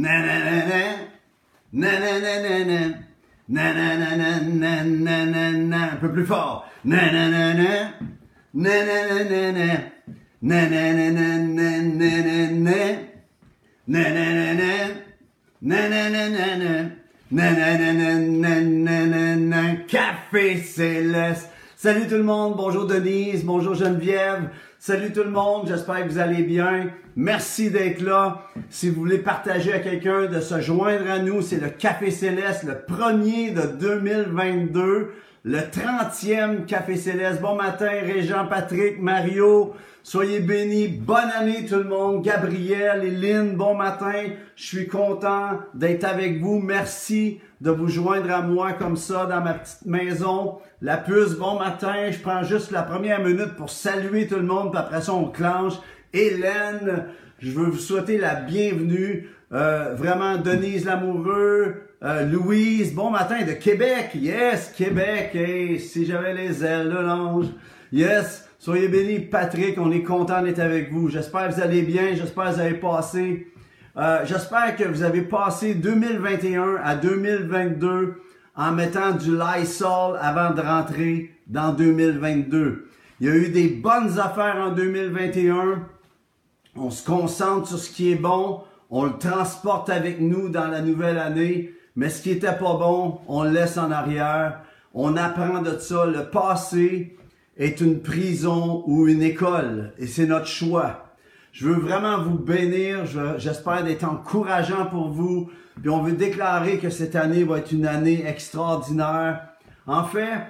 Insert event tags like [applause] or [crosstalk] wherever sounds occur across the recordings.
na na na na. Café Céleste. Salut tout le monde, bonjour Denise, bonjour Geneviève, salut tout le monde, j'espère que vous allez bien. Merci d'être là. Si vous voulez partager à quelqu'un de se joindre à nous, c'est le Café Céleste, le premier de 2022, le 30e Café Céleste. Bon matin, Régent, Patrick, Mario, soyez bénis. Bonne année tout le monde. Gabriel Lynn, bon matin. Je suis content d'être avec vous. Merci de vous joindre à moi comme ça dans ma petite maison. La puce, bon matin. Je prends juste la première minute pour saluer tout le monde, puis après ça, on clenche. Hélène, je veux vous souhaiter la bienvenue. Euh, vraiment, Denise Lamoureux, euh, Louise, bon matin de Québec. Yes, Québec. Hey, si j'avais les ailes de l'ange. Yes, soyez bénis. Patrick, on est content d'être avec vous. J'espère que vous allez bien. J'espère que vous avez passé. Euh, J'espère que vous avez passé 2021 à 2022 en mettant du Lysol avant de rentrer dans 2022. Il y a eu des bonnes affaires en 2021. On se concentre sur ce qui est bon. On le transporte avec nous dans la nouvelle année. Mais ce qui était pas bon, on le laisse en arrière. On apprend de ça. Le passé est une prison ou une école. Et c'est notre choix. Je veux vraiment vous bénir. J'espère d'être encourageant pour vous. Puis on veut déclarer que cette année va être une année extraordinaire. En fait,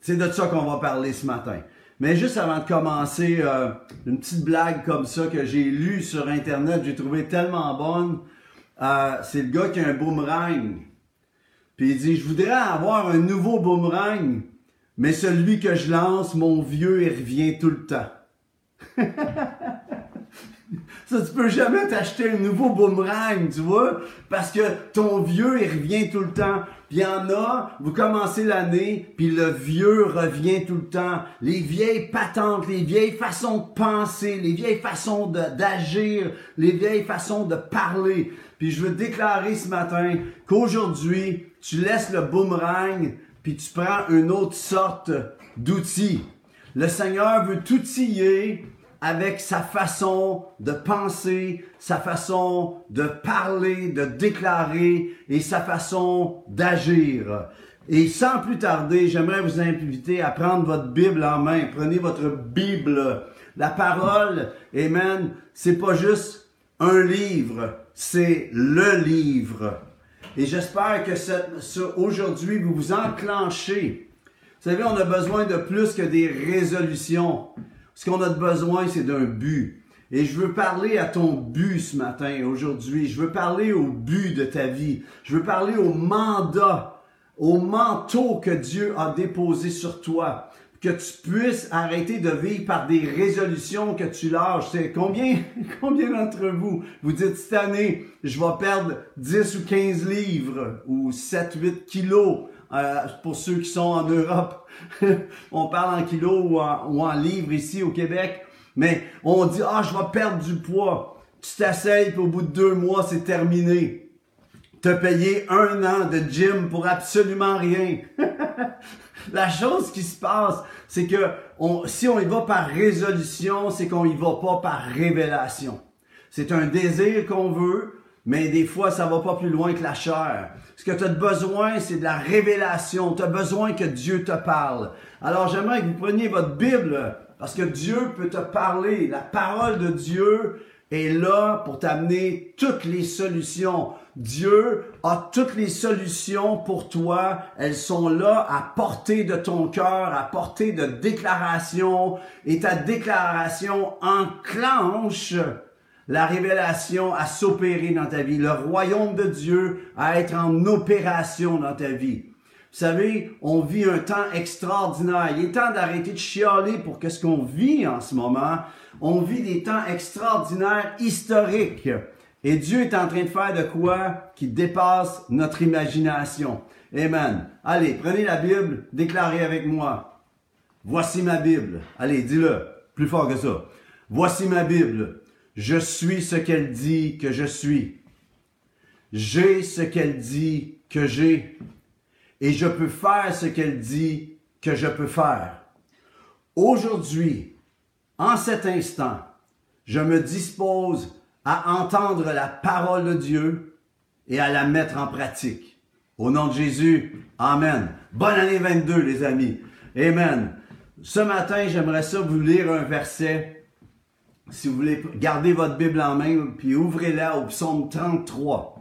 c'est de ça qu'on va parler ce matin. Mais juste avant de commencer, euh, une petite blague comme ça que j'ai lue sur Internet, j'ai trouvé tellement bonne. Euh, c'est le gars qui a un boomerang. Puis il dit, je voudrais avoir un nouveau boomerang, mais celui que je lance, mon vieux, il revient tout le temps. [laughs] Ça, tu peux jamais t'acheter un nouveau boomerang, tu vois, parce que ton vieux, il revient tout le temps. Puis il y en a, vous commencez l'année, puis le vieux revient tout le temps. Les vieilles patentes, les vieilles façons de penser, les vieilles façons d'agir, les vieilles façons de parler. Puis je veux déclarer ce matin qu'aujourd'hui, tu laisses le boomerang, puis tu prends une autre sorte d'outil. Le Seigneur veut t'outiller avec sa façon de penser, sa façon de parler, de déclarer et sa façon d'agir. Et sans plus tarder, j'aimerais vous inviter à prendre votre Bible en main. Prenez votre Bible. La parole, Amen, c'est pas juste un livre, c'est le livre. Et j'espère que aujourd'hui, vous vous enclenchez. Vous savez, on a besoin de plus que des résolutions. Ce qu'on a besoin, c'est d'un but. Et je veux parler à ton but ce matin, aujourd'hui. Je veux parler au but de ta vie. Je veux parler au mandat, au manteau que Dieu a déposé sur toi. Que tu puisses arrêter de vivre par des résolutions que tu lâches. C'est combien, [laughs] combien d'entre vous, vous dites cette année, je vais perdre 10 ou 15 livres ou 7, 8 kilos. Euh, pour ceux qui sont en Europe, [laughs] on parle en kilos ou en, livres ici au Québec, mais on dit, ah, je vais perdre du poids. Tu t'essayes, puis au bout de deux mois, c'est terminé. T'as payé un an de gym pour absolument rien. [laughs] La chose qui se passe, c'est que si on y va par résolution, c'est qu'on y va pas par révélation. C'est un désir qu'on veut, mais des fois, ça va pas plus loin que la chair. Ce que tu as besoin, c'est de la révélation. Tu as besoin que Dieu te parle. Alors, j'aimerais que vous preniez votre Bible, parce que Dieu peut te parler. La parole de Dieu est là pour t'amener toutes les solutions. Dieu a toutes les solutions pour toi. Elles sont là à portée de ton cœur, à portée de déclaration. Et ta déclaration enclenche la révélation à s'opérer dans ta vie, le royaume de Dieu à être en opération dans ta vie. Vous savez, on vit un temps extraordinaire. Il est temps d'arrêter de chialer pour que ce qu'on vit en ce moment. On vit des temps extraordinaires, historiques. Et Dieu est en train de faire de quoi qui dépasse notre imagination. Amen. Allez, prenez la Bible, déclarez avec moi. Voici ma Bible. Allez, dis-le. Plus fort que ça. Voici ma Bible. Je suis ce qu'elle dit que je suis. J'ai ce qu'elle dit que j'ai. Et je peux faire ce qu'elle dit que je peux faire. Aujourd'hui, en cet instant, je me dispose à entendre la parole de Dieu et à la mettre en pratique. Au nom de Jésus, Amen. Bonne année 22, les amis. Amen. Ce matin, j'aimerais ça vous lire un verset. Si vous voulez, garder votre Bible en main, puis ouvrez-la au psaume 33.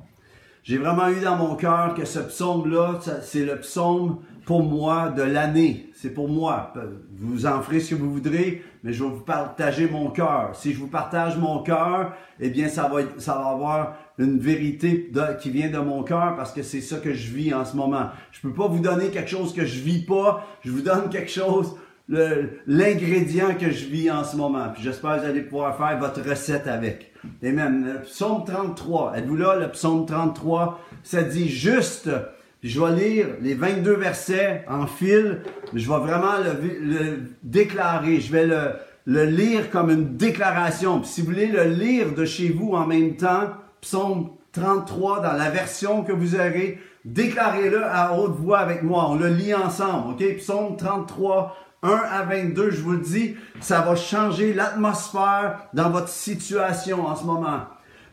J'ai vraiment eu dans mon cœur que ce psaume-là, c'est le psaume pour moi de l'année. C'est pour moi. Vous en ferez ce que vous voudrez, mais je vais vous partager mon cœur. Si je vous partage mon cœur, eh bien, ça va, ça va avoir une vérité qui vient de mon cœur parce que c'est ça que je vis en ce moment. Je peux pas vous donner quelque chose que je vis pas. Je vous donne quelque chose, l'ingrédient que je vis en ce moment. Puis j'espère que vous allez pouvoir faire votre recette avec. Amen. Le psaume 33. Êtes-vous là? Le psaume 33, ça dit juste je vais lire les 22 versets en fil. Je vais vraiment le, déclarer. Je vais le, lire comme une déclaration. Si vous voulez le lire de chez vous en même temps, psaume 33 dans la version que vous aurez, déclarez-le à haute voix avec moi. On le lit ensemble. OK? Psaume 33, 1 à 22, je vous le dis, ça va changer l'atmosphère dans votre situation en ce moment.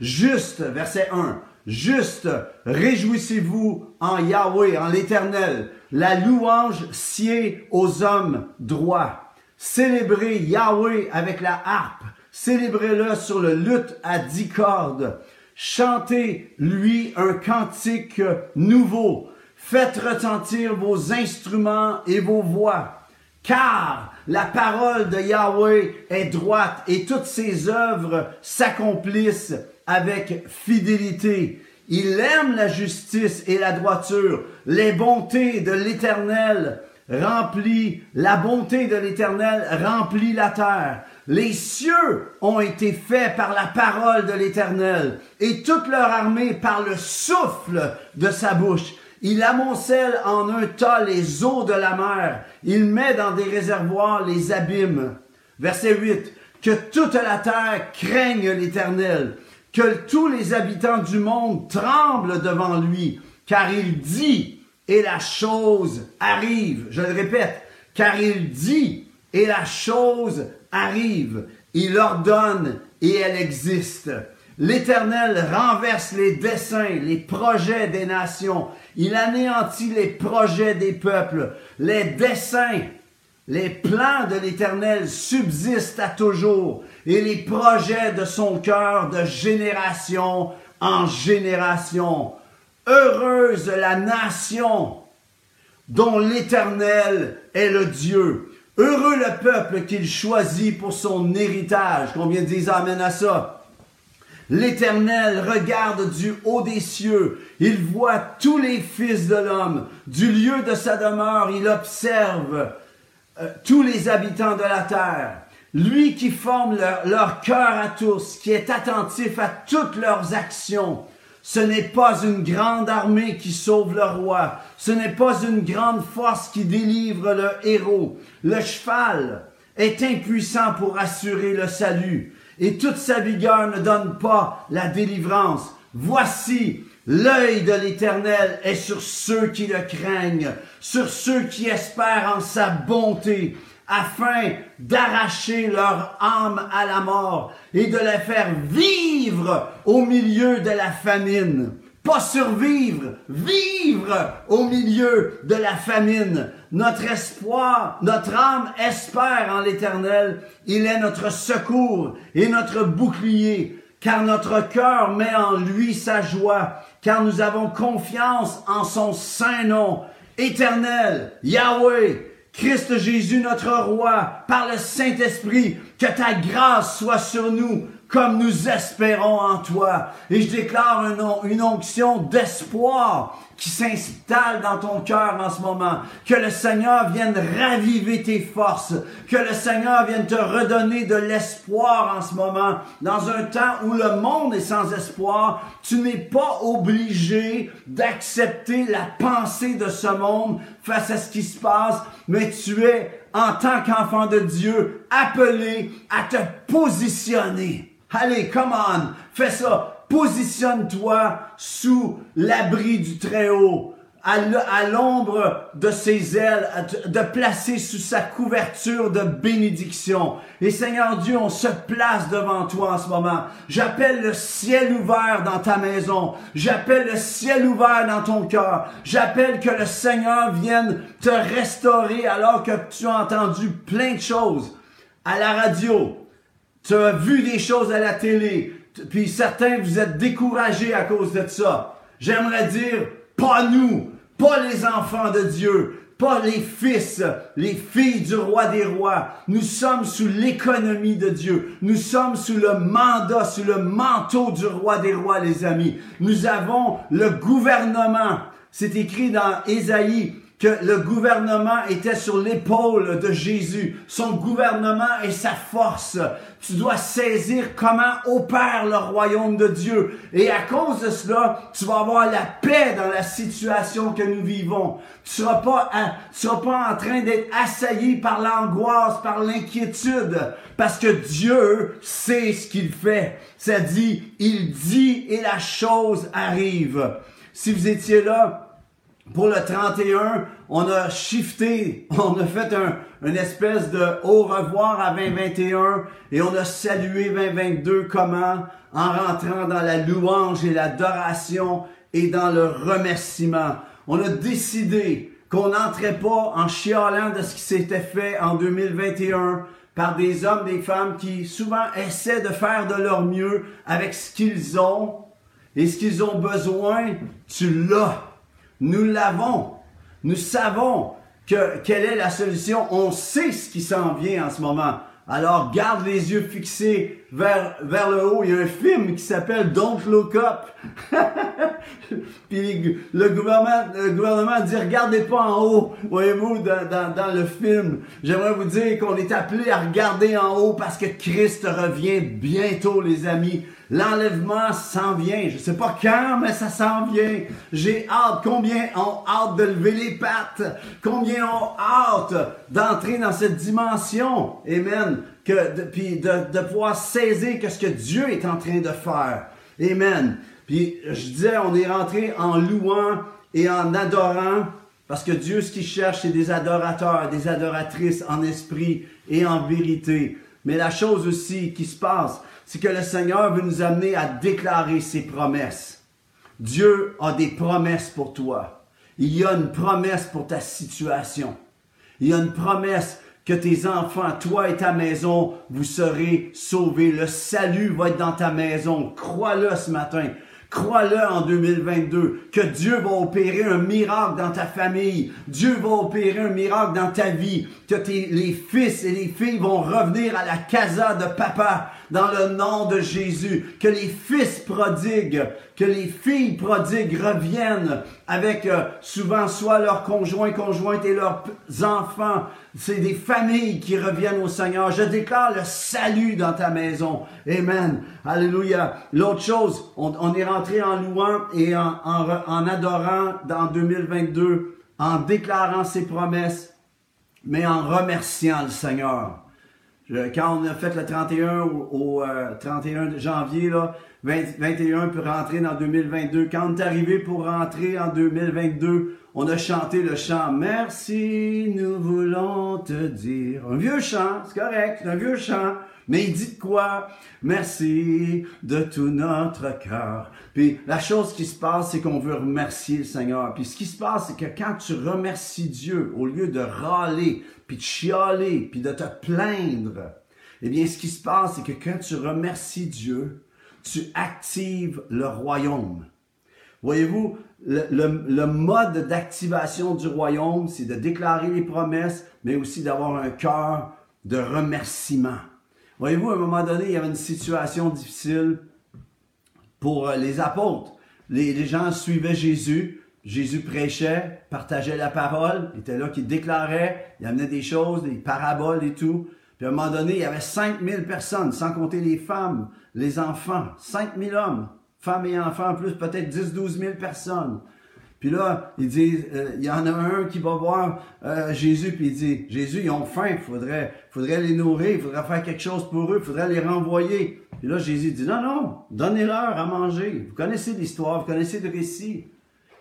Juste, verset 1. Juste, réjouissez-vous en Yahweh, en l'Éternel. La louange sied aux hommes droits. Célébrez Yahweh avec la harpe. Célébrez-le sur le luth à dix cordes. Chantez lui un cantique nouveau. Faites retentir vos instruments et vos voix. Car la parole de Yahweh est droite et toutes ses œuvres s'accomplissent avec fidélité. Il aime la justice et la droiture. Les bontés de l'Éternel remplit, la bonté de l'Éternel remplit la terre. Les cieux ont été faits par la parole de l'Éternel et toute leur armée par le souffle de sa bouche. Il amoncelle en un tas les eaux de la mer. Il met dans des réservoirs les abîmes. Verset 8. Que toute la terre craigne l'Éternel que tous les habitants du monde tremblent devant lui, car il dit et la chose arrive. Je le répète, car il dit et la chose arrive. Il ordonne et elle existe. L'Éternel renverse les desseins, les projets des nations. Il anéantit les projets des peuples. Les desseins les plans de l'Éternel subsistent à toujours et les projets de son cœur de génération en génération. Heureuse la nation dont l'Éternel est le Dieu. Heureux le peuple qu'il choisit pour son héritage. Combien disent Amen à ça? L'Éternel regarde du haut des cieux. Il voit tous les fils de l'homme. Du lieu de sa demeure, il observe euh, tous les habitants de la terre. Lui qui forme leur, cœur à tous, qui est attentif à toutes leurs actions. Ce n'est pas une grande armée qui sauve le roi. Ce n'est pas une grande force qui délivre le héros. Le cheval est impuissant pour assurer le salut. Et toute sa vigueur ne donne pas la délivrance. Voici, L'œil de l'Éternel est sur ceux qui le craignent, sur ceux qui espèrent en sa bonté, afin d'arracher leur âme à la mort et de les faire vivre au milieu de la famine. Pas survivre, vivre au milieu de la famine. Notre espoir, notre âme espère en l'Éternel. Il est notre secours et notre bouclier car notre cœur met en lui sa joie, car nous avons confiance en son saint nom, éternel, Yahweh, Christ Jésus notre roi, par le Saint-Esprit, que ta grâce soit sur nous, comme nous espérons en toi. Et je déclare une, onction d'espoir qui s'installe dans ton cœur en ce moment. Que le Seigneur vienne raviver tes forces. Que le Seigneur vienne te redonner de l'espoir en ce moment. Dans un temps où le monde est sans espoir, tu n'es pas obligé d'accepter la pensée de ce monde face à ce qui se passe, mais tu es en tant qu'enfant de Dieu, appelé à te positionner. Allez, come on, fais ça. Positionne-toi sous l'abri du Très-Haut à l'ombre de ses ailes, de placer sous sa couverture de bénédiction. Et Seigneur Dieu, on se place devant toi en ce moment. J'appelle le ciel ouvert dans ta maison. J'appelle le ciel ouvert dans ton cœur. J'appelle que le Seigneur vienne te restaurer alors que tu as entendu plein de choses à la radio. Tu as vu des choses à la télé. Puis certains, vous êtes découragés à cause de ça. J'aimerais dire, pas nous pas les enfants de Dieu, pas les fils, les filles du roi des rois. Nous sommes sous l'économie de Dieu. Nous sommes sous le mandat, sous le manteau du roi des rois, les amis. Nous avons le gouvernement. C'est écrit dans Ésaïe le gouvernement était sur l'épaule de Jésus. Son gouvernement est sa force. Tu dois saisir comment opère le royaume de Dieu. Et à cause de cela, tu vas avoir la paix dans la situation que nous vivons. Tu seras pas, tu seras pas en train d'être assailli par l'angoisse, par l'inquiétude, parce que Dieu sait ce qu'il fait. Ça dit, il dit et la chose arrive. Si vous étiez là, pour le 31, on a shifté, [laughs] on a fait un, une espèce de au revoir à 2021 et on a salué 2022 comment? En rentrant dans la louange et l'adoration et dans le remerciement. On a décidé qu'on n'entrait pas en chialant de ce qui s'était fait en 2021 par des hommes, des femmes qui souvent essaient de faire de leur mieux avec ce qu'ils ont et ce qu'ils ont besoin, tu l'as. Nous l'avons. Nous savons que, quelle est la solution. On sait ce qui s'en vient en ce moment. Alors garde les yeux fixés vers, vers le haut. Il y a un film qui s'appelle Don't Look Up. [laughs] Puis le gouvernement, le gouvernement dit regardez pas en haut. Voyez-vous dans, dans, dans le film. J'aimerais vous dire qu'on est appelé à regarder en haut parce que Christ revient bientôt, les amis. L'enlèvement s'en vient. Je sais pas quand, mais ça s'en vient. J'ai hâte. Combien ont hâte de lever les pattes? Combien ont hâte d'entrer dans cette dimension? Amen. Que, de, puis de, de pouvoir saisir que ce que Dieu est en train de faire. Amen. Puis je disais, on est rentré en louant et en adorant, parce que Dieu, ce qu'il cherche, c'est des adorateurs, des adoratrices en esprit et en vérité. Mais la chose aussi qui se passe, c'est que le Seigneur veut nous amener à déclarer ses promesses. Dieu a des promesses pour toi. Il y a une promesse pour ta situation. Il y a une promesse que tes enfants, toi et ta maison, vous serez sauvés. Le salut va être dans ta maison. Crois-le ce matin. Crois-le en 2022 que Dieu va opérer un miracle dans ta famille. Dieu va opérer un miracle dans ta vie. Que les fils et les filles vont revenir à la casa de papa dans le nom de Jésus. Que les fils prodigues, que les filles prodigues reviennent avec euh, souvent soit leurs conjoints, conjointes et leurs enfants. C'est des familles qui reviennent au Seigneur. Je déclare le salut dans ta maison. Amen. Alléluia. L'autre chose, on, est rentré en louant et en, en adorant dans 2022, en déclarant ses promesses, mais en remerciant le Seigneur quand on a fait le 31 au, 31 euh, janvier, là, 21 pour rentrer dans 2022. Quand on est arrivé pour rentrer en 2022, on a chanté le chant Merci, nous voulons te dire. Un vieux chant, c'est correct, un vieux chant. Mais il dit quoi? Merci de tout notre cœur. Puis la chose qui se passe, c'est qu'on veut remercier le Seigneur. Puis ce qui se passe, c'est que quand tu remercies Dieu, au lieu de râler, puis de chialer, puis de te plaindre, eh bien ce qui se passe, c'est que quand tu remercies Dieu, tu actives le royaume. Voyez-vous, le, mode d'activation du royaume, c'est de déclarer les promesses, mais aussi d'avoir un cœur de remerciement. Voyez-vous, à un moment donné, il y avait une situation difficile pour euh, les apôtres. Les, gens suivaient Jésus. Jésus prêchait, partageait la parole, il était là qui déclarait, il amenait des choses, des paraboles et tout. Puis à un moment donné, il y avait 5000 personnes, sans compter les femmes, les enfants. 5000 hommes, femmes et enfants, en plus peut-être 10, 12 000 personnes. Puis là, il dit, euh, il y en a un qui va voir euh, Jésus, puis il dit, Jésus, ils ont faim, faudrait, faudrait les nourrir, il faudrait faire quelque chose pour eux, il faudrait les renvoyer. Puis là, Jésus dit, non, non, donnez-leur à manger. Vous connaissez l'histoire, vous connaissez le récit.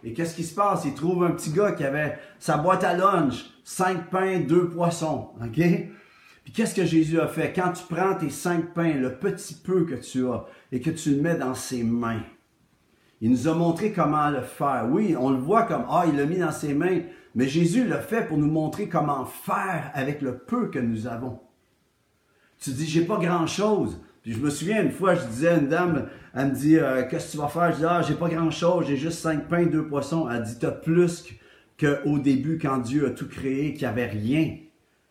Et qu'est-ce qui se passe? Il trouve un petit gars qui avait sa boîte à lunch, cinq pains, deux poissons, ok? Puis qu'est-ce que Jésus a fait? Quand tu prends tes cinq pains, le petit peu que tu as, et que tu le mets dans ses mains, il nous a montré comment le faire. Oui, on le voit comme, ah, il l'a mis dans ses mains, mais Jésus l'a fait pour nous montrer comment faire avec le peu que nous avons. Tu dis, j'ai pas grand-chose. Puis je me souviens, une fois, je disais à une dame, elle me dit, euh, qu'est-ce que tu vas faire? Je dis, ah, j'ai pas grand-chose, j'ai juste cinq pains, deux poissons. Elle dit, t'as plus qu'au début, quand Dieu a tout créé, qu'il n'y avait rien.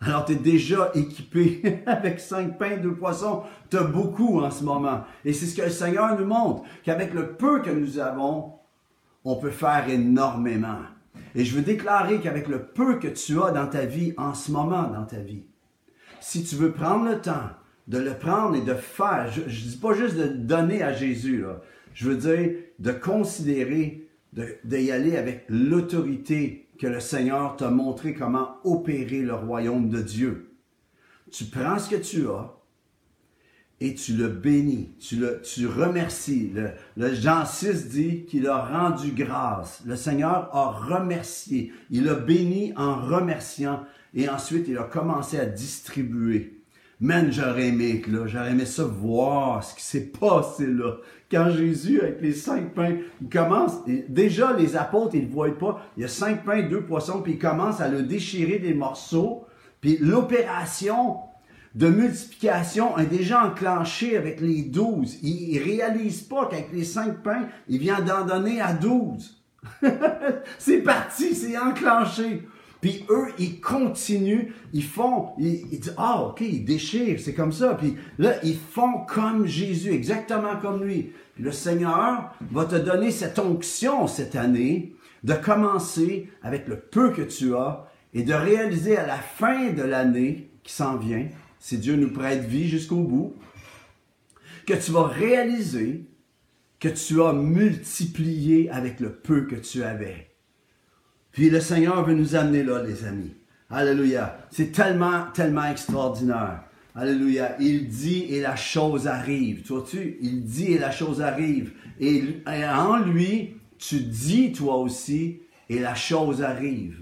Alors, tu es déjà équipé [laughs] avec cinq pains, deux poissons. Tu as beaucoup en ce moment. Et c'est ce que le Seigneur nous montre, qu'avec le peu que nous avons, on peut faire énormément. Et je veux déclarer qu'avec le peu que tu as dans ta vie, en ce moment dans ta vie, si tu veux prendre le temps de le prendre et de faire, je ne dis pas juste de donner à Jésus, je veux dire de considérer, d'y aller avec l'autorité que le Seigneur t'a montré comment opérer le royaume de Dieu. Tu prends ce que tu as et tu le bénis, tu le tu remercies. Le, Jean 6 dit qu'il a rendu grâce. Le Seigneur a remercié. Il a béni en remerciant et ensuite il a commencé à distribuer. Man, j'aurais aimé là, j'aurais aimé ça voir ce qui s'est passé là. Quand Jésus, avec les cinq pains, il commence, déjà les apôtres, ils ne voient pas, il y a cinq pains, deux poissons, puis il commence à le déchirer des morceaux, puis l'opération de multiplication est déjà enclenchée avec les douze. Il ne réalise pas qu'avec les cinq pains, il vient d'en donner à douze. [laughs] c'est parti, c'est enclenché. Puis eux, ils continuent, ils font, ils, disent, ah, ok, ils déchirent, c'est comme ça. Puis là, ils font comme Jésus, exactement comme lui. Le Seigneur va te donner cette onction cette année de commencer avec le peu que tu as et de réaliser à la fin de l'année qui s'en vient, si Dieu nous prête vie jusqu'au bout, que tu vas réaliser que tu as multiplié avec le peu que tu avais. Puis le Seigneur veut nous amener là, les amis. Alléluia. C'est tellement, tellement extraordinaire. Alléluia. Il dit et la chose arrive. Tu vois-tu? Il dit et la chose arrive. Et, en lui, tu dis toi aussi et la chose arrive.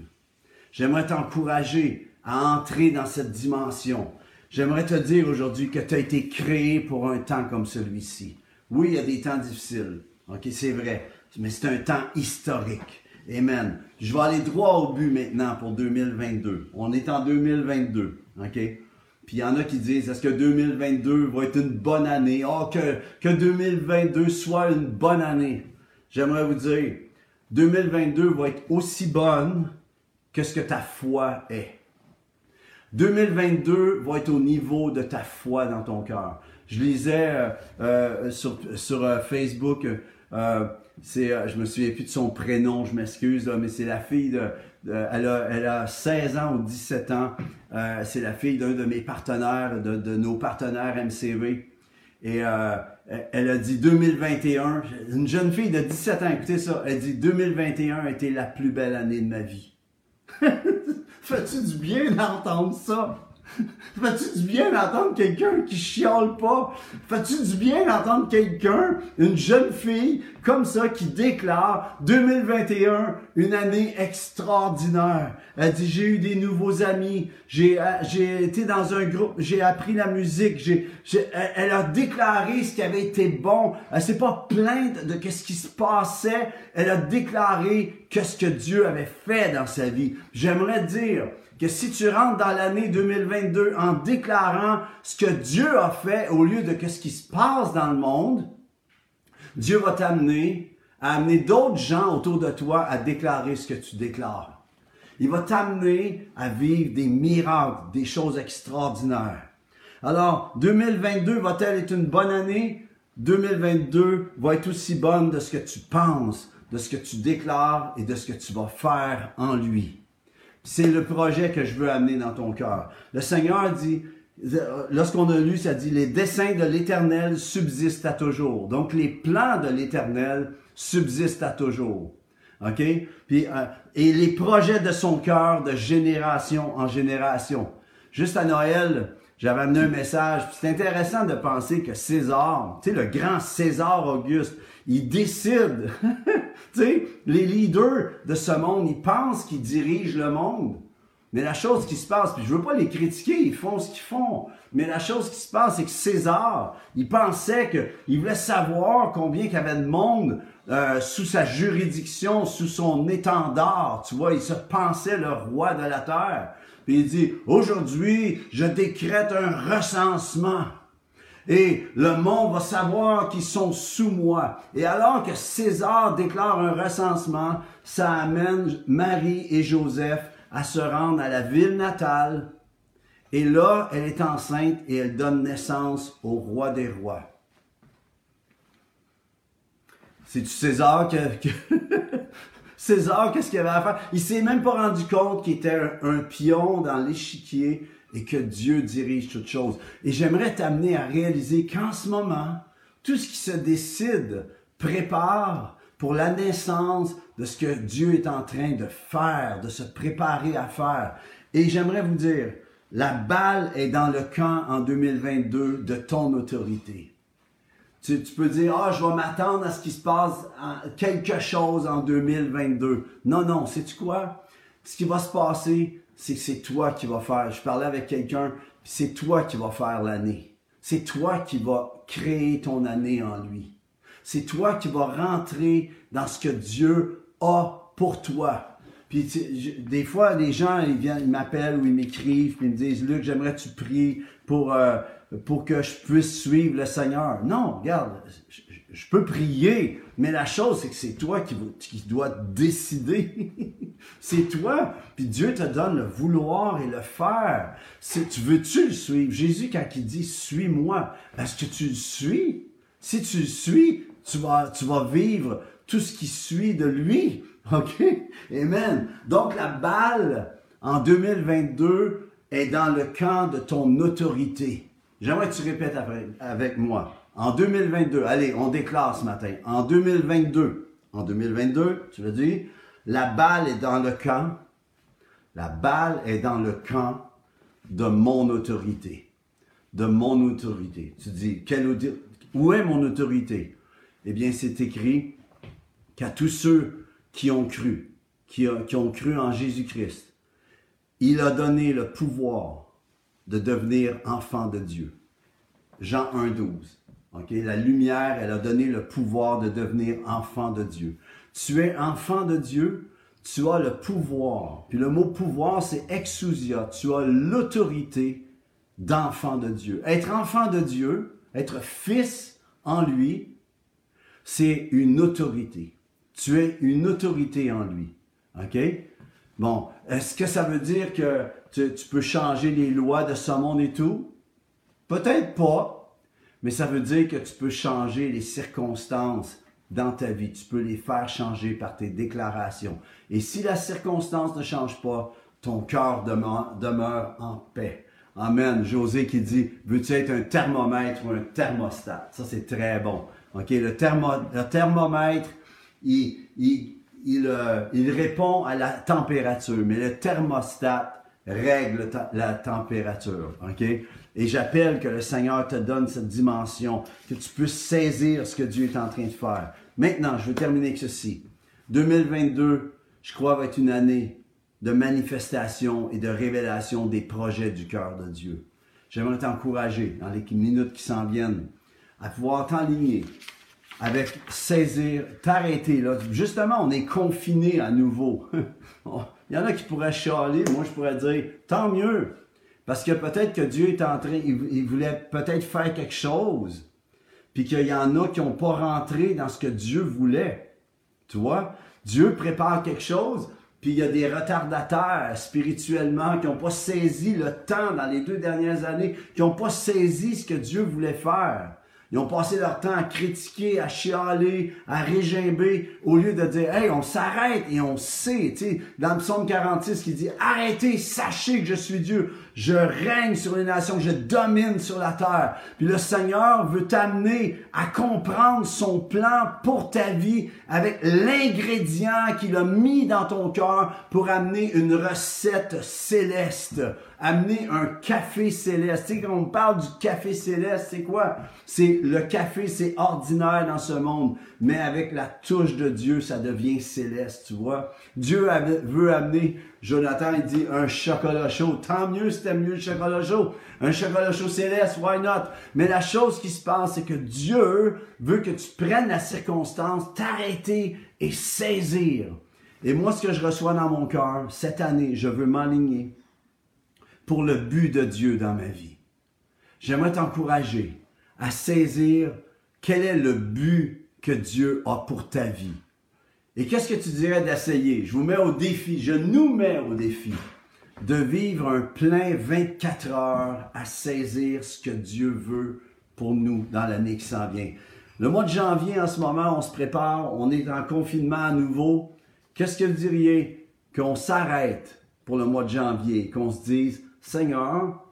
J'aimerais t'encourager à entrer dans cette dimension. J'aimerais te dire aujourd'hui que tu as été créé pour un temps comme celui-ci. Oui, il y a des temps difficiles. OK, c'est vrai. Mais c'est un temps historique. Amen. Je vais aller droit au but maintenant pour 2022. On est en 2022, OK? Puis il y en a qui disent, est-ce que 2022 va être une bonne année? Oh, que, que 2022 soit une bonne année. J'aimerais vous dire, 2022 va être aussi bonne que ce que ta foi est. 2022 va être au niveau de ta foi dans ton cœur. Je lisais euh, euh, sur, euh, Facebook c'est, euh, je me souviens plus de son prénom, je m'excuse, mais c'est la fille de, elle, a, elle a 16 ans ou 17 ans. Euh, c'est la fille d'un de mes partenaires, de, de nos partenaires MCV. Et euh, elle a dit 2021, une jeune fille de 17 ans, écoutez ça, elle dit 2021 a été la plus belle année de ma vie. [laughs] Fais-tu du bien d'entendre ça? [laughs] Fais-tu du bien d'entendre quelqu'un qui chiale pas? Fais-tu du bien d'entendre quelqu'un, une jeune fille comme ça, qui déclare 2021, une année extraordinaire. Elle dit, j'ai eu des nouveaux amis, j'ai, euh, été dans un groupe, j'ai appris la musique, j'ai, elle a déclaré ce qui avait été bon. Elle s'est pas plainte de ce qui se passait. Elle a déclaré qu'est-ce que Dieu avait fait dans sa vie. J'aimerais dire, que si tu rentres dans l'année 2022 en déclarant ce que Dieu a fait au lieu de ce qui se passe dans le monde, Dieu va t'amener à amener d'autres gens autour de toi à déclarer ce que tu déclares. Il va t'amener à vivre des miracles, des choses extraordinaires. Alors, 2022 va-t-elle être une bonne année? 2022 va être aussi bonne de ce que tu penses, de ce que tu déclares et de ce que tu vas faire en lui. C'est le projet que je veux amener dans ton cœur. Le Seigneur dit, lorsqu'on a lu, ça dit, les desseins de l'Éternel subsistent à toujours. Donc les plans de l'Éternel subsistent à toujours. OK? Puis, euh, et les projets de son cœur de génération en génération. Juste à Noël, j'avais amené un message. C'est intéressant de penser que César, tu sais, le grand César Auguste, il décide. Sais, les leaders de ce monde, ils pensent qu'ils dirigent le monde. Mais la chose qui se passe, puis je veux pas les critiquer, ils font ce qu'ils font. Mais la chose qui se passe, c'est que César, il pensait qu'il voulait savoir combien il y avait de monde euh, sous sa juridiction, sous son étendard. Tu vois, il se pensait le roi de la terre. Puis il dit, aujourd'hui, je décrète un recensement. Et le monde va savoir qu'ils sont sous moi. Et alors que César déclare un recensement, ça amène Marie et Joseph à se rendre à la ville natale. Et là, elle est enceinte et elle donne naissance au roi des rois. C'est-tu César que... [laughs] César, qu'est-ce qu'il avait à faire? Il s'est même pas rendu compte qu'il était un, pion dans l'échiquier et que Dieu dirige toutes choses. Et j'aimerais t'amener à réaliser qu'en ce moment, tout ce qui se décide prépare pour la naissance de ce que Dieu est en train de faire, de se préparer à faire. Et j'aimerais vous dire, la balle est dans le camp en 2022 de ton autorité. Tu, peux dire, ah, je vais m'attendre à ce qu'il se passe quelque chose en 2022. Non, non, sais-tu quoi? Ce qui va se passer, c'est que c'est toi qui vas faire. Je parlais avec quelqu'un, c'est toi qui vas faire l'année. C'est toi qui vas créer ton année en lui. C'est toi qui vas rentrer dans ce que Dieu a pour toi. Puis des fois, les gens, ils viennent, ils m'appellent ou ils m'écrivent, puis ils me disent, Luc, j'aimerais tu prier pour euh, pour que je puisse suivre le Seigneur. Non, regarde, je, peux prier, mais la chose, c'est que c'est toi qui, qui dois décider. [laughs] c'est toi, puis Dieu te donne le vouloir et le faire. Si tu veux-tu le suivre? Jésus, quand il dit, suis-moi, est-ce que tu le suis? Si tu le suis, tu vas, tu vas vivre tout ce qui suit de lui. [laughs] OK? Amen. Donc, la balle, en 2022, est dans le camp de ton autorité. J'aimerais que tu répètes avec moi. En 2022, allez, on déclare ce matin. En 2022, en 2022, tu veux dire, la balle est dans le camp. La balle est dans le camp de mon autorité. De mon autorité. Tu dis, quelle, où est mon autorité? Eh bien, c'est écrit qu'à tous ceux qui ont cru, qui, qui ont cru en Jésus-Christ, il a donné le pouvoir de devenir enfant de Dieu. Jean 1, 12. La lumière, elle a donné le pouvoir de devenir enfant de Dieu. Tu es enfant de Dieu, tu as le pouvoir. Puis le mot pouvoir, c'est exousia. Tu as l'autorité d'enfant de Dieu. Être enfant de Dieu, être fils en lui, c'est une autorité. Tu es une autorité en lui. OK? Bon, est-ce que ça veut dire que tu, peux changer les lois de ce monde et tout? Peut-être pas, mais ça veut dire que tu peux changer les circonstances dans ta vie. Tu peux les faire changer par tes déclarations. Et si la circonstance ne change pas, ton cœur demeure, en paix. Amen. José qui dit, veux-tu être un thermomètre ou un thermostat? Ça, c'est très bon. OK? Le, thermomètre, il, euh, il, répond à la température, mais le thermostat règle la température. OK? Et j'appelle que le Seigneur te donne cette dimension, que tu puisses saisir ce que Dieu est en train de faire. Maintenant, je veux terminer avec ceci. 2022, je crois, va être une année de manifestation et de révélation des projets du cœur de Dieu. J'aimerais t'encourager dans les minutes qui s'en viennent à pouvoir t'enligner avec saisir, t'arrêter là. Justement, on est confiné à nouveau. [laughs] Il y en a qui pourraient chialer, moi je pourrais dire, tant mieux. Parce que peut-être que Dieu est en train, il, voulait peut-être faire quelque chose, puis qu'il y en a qui n'ont pas rentré dans ce que Dieu voulait. Tu vois? Dieu prépare quelque chose, puis il y a des retardataires spirituellement qui n'ont pas saisi le temps dans les deux dernières années, qui n'ont pas saisi ce que Dieu voulait faire. Ils ont passé leur temps à critiquer, à chialer, à régimber, au lieu de dire, hey, on s'arrête et on sait, dans le psaume 46 qui dit, arrêtez, sachez que je suis Dieu, je règne sur les nations, je domine sur la terre. Puis le Seigneur veut t'amener à comprendre son plan pour ta vie avec l'ingrédient qu'il a mis dans ton cœur pour amener une recette céleste amener un café céleste. Tu sais, quand on parle du café céleste, c'est quoi? C'est le café, c'est ordinaire dans ce monde, mais avec la touche de Dieu, ça devient céleste, tu vois? Dieu veut amener, Jonathan, il dit un chocolat chaud. Tant mieux si t'aimes mieux le chocolat chaud. Un chocolat chaud céleste, why not? Mais la chose qui se passe, c'est que Dieu veut que tu prennes la circonstance, t'arrêter et saisir. Et moi, ce que je reçois dans mon cœur, cette année, je veux m'aligner pour le but de Dieu dans ma vie. J'aimerais t'encourager à saisir quel est le but que Dieu a pour ta vie. Et qu'est-ce que tu dirais d'essayer? Je vous mets au défi, je nous mets au défi de vivre un plein 24 heures à saisir ce que Dieu veut pour nous dans l'année qui s'en vient. Le mois de janvier, en ce moment, on se prépare, on est en confinement à nouveau. Qu'est-ce que vous diriez qu'on s'arrête pour le mois de janvier, qu'on se dise, Seigneur,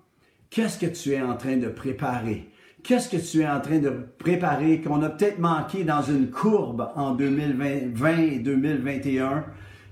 qu'est-ce que tu es en train de préparer? Qu'est-ce que tu es en train de préparer qu'on a peut-être manqué dans une courbe en 2020 et 2021?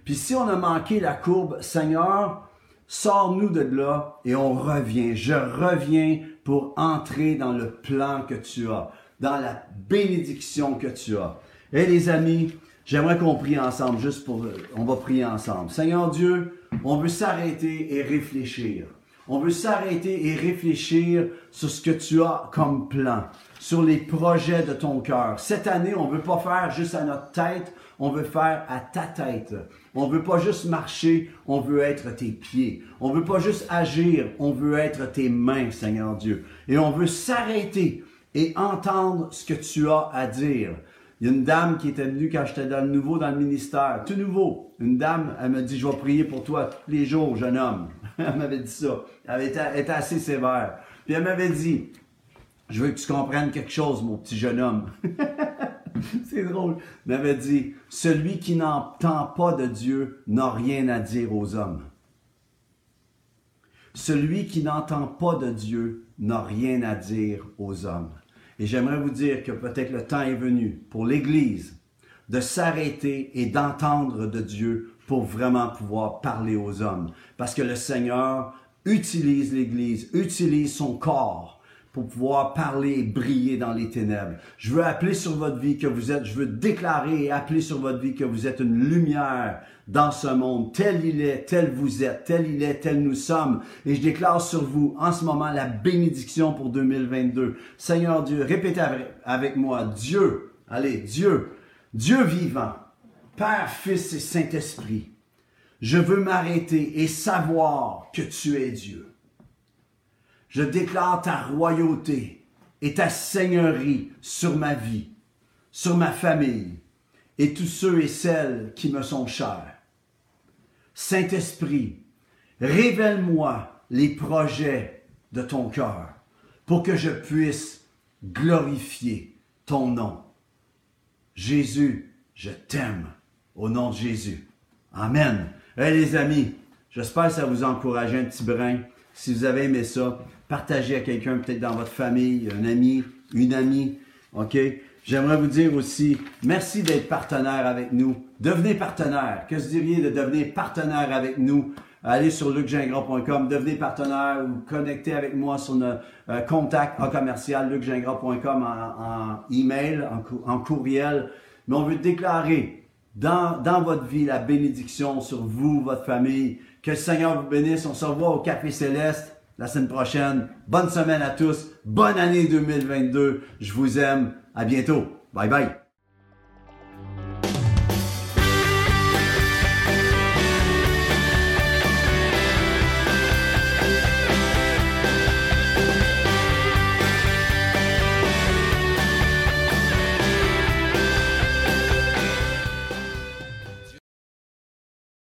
Puis si on a manqué la courbe, Seigneur, sors-nous de là et on revient. Je reviens pour entrer dans le plan que tu as, dans la bénédiction que tu as. Et les amis, j'aimerais qu'on prie ensemble, juste pour, on va prier ensemble. Seigneur Dieu, on veut s'arrêter et réfléchir. On veut s'arrêter et réfléchir sur ce que tu as comme plan, sur les projets de ton cœur. Cette année, on veut pas faire juste à notre tête, on veut faire à ta tête. On veut pas juste marcher, on veut être tes pieds. On veut pas juste agir, on veut être tes mains, Seigneur Dieu. Et on veut s'arrêter et entendre ce que tu as à dire. Il y a une dame qui était venue quand j'étais dans le nouveau dans le ministère, tout nouveau. Une dame, elle m'a dit, je vais prier pour toi tous les jours, jeune homme. [laughs] elle m'avait dit ça. Elle était, assez sévère. Puis elle m'avait dit, je veux que tu comprennes quelque chose, mon petit jeune homme. [laughs] C'est drôle. Elle m'avait dit, celui qui n'entend pas de Dieu n'a rien à dire aux hommes. Celui qui n'entend pas de Dieu n'a rien à dire aux hommes. Et j'aimerais vous dire que peut-être le temps est venu pour l'Église de s'arrêter et d'entendre de Dieu pour vraiment pouvoir parler aux hommes. Parce que le Seigneur utilise l'Église, utilise son corps pour pouvoir parler et briller dans les ténèbres. Je veux appeler sur votre vie que vous êtes, je veux déclarer et appeler sur votre vie que vous êtes une lumière dans ce monde, tel il est, tel vous êtes, tel il est, tel nous sommes. Et je déclare sur vous en ce moment la bénédiction pour 2022. Seigneur Dieu, répétez avec moi, Dieu, allez, Dieu, Dieu vivant, Père, Fils et Saint-Esprit, je veux m'arrêter et savoir que tu es Dieu. Je déclare ta royauté et ta seigneurie sur ma vie, sur ma famille et tous ceux et celles qui me sont chers. Saint-Esprit, révèle-moi les projets de ton cœur pour que je puisse glorifier ton nom. Jésus, je t'aime au nom de Jésus. Amen. Hey les amis, j'espère que ça vous a encouragé un petit brin. Si vous avez aimé ça, partagez à quelqu'un, peut-être dans votre famille, un ami, une amie. OK? J'aimerais vous dire aussi, merci d'être partenaire avec nous. Devenez partenaire. Que se diriez de devenir partenaire avec nous? Allez sur lucgingras.com, devenez partenaire ou connectez avec moi sur notre euh, contact en commercial lucgingras.com en, email, en, courriel. Mais on veut déclarer dans votre vie la bénédiction sur vous, votre famille. Que le Seigneur vous bénisse. On se revoit au Café Céleste la semaine prochaine. Bonne semaine à tous. Bonne année 2022. Je vous aime. À bientôt. Bye bye.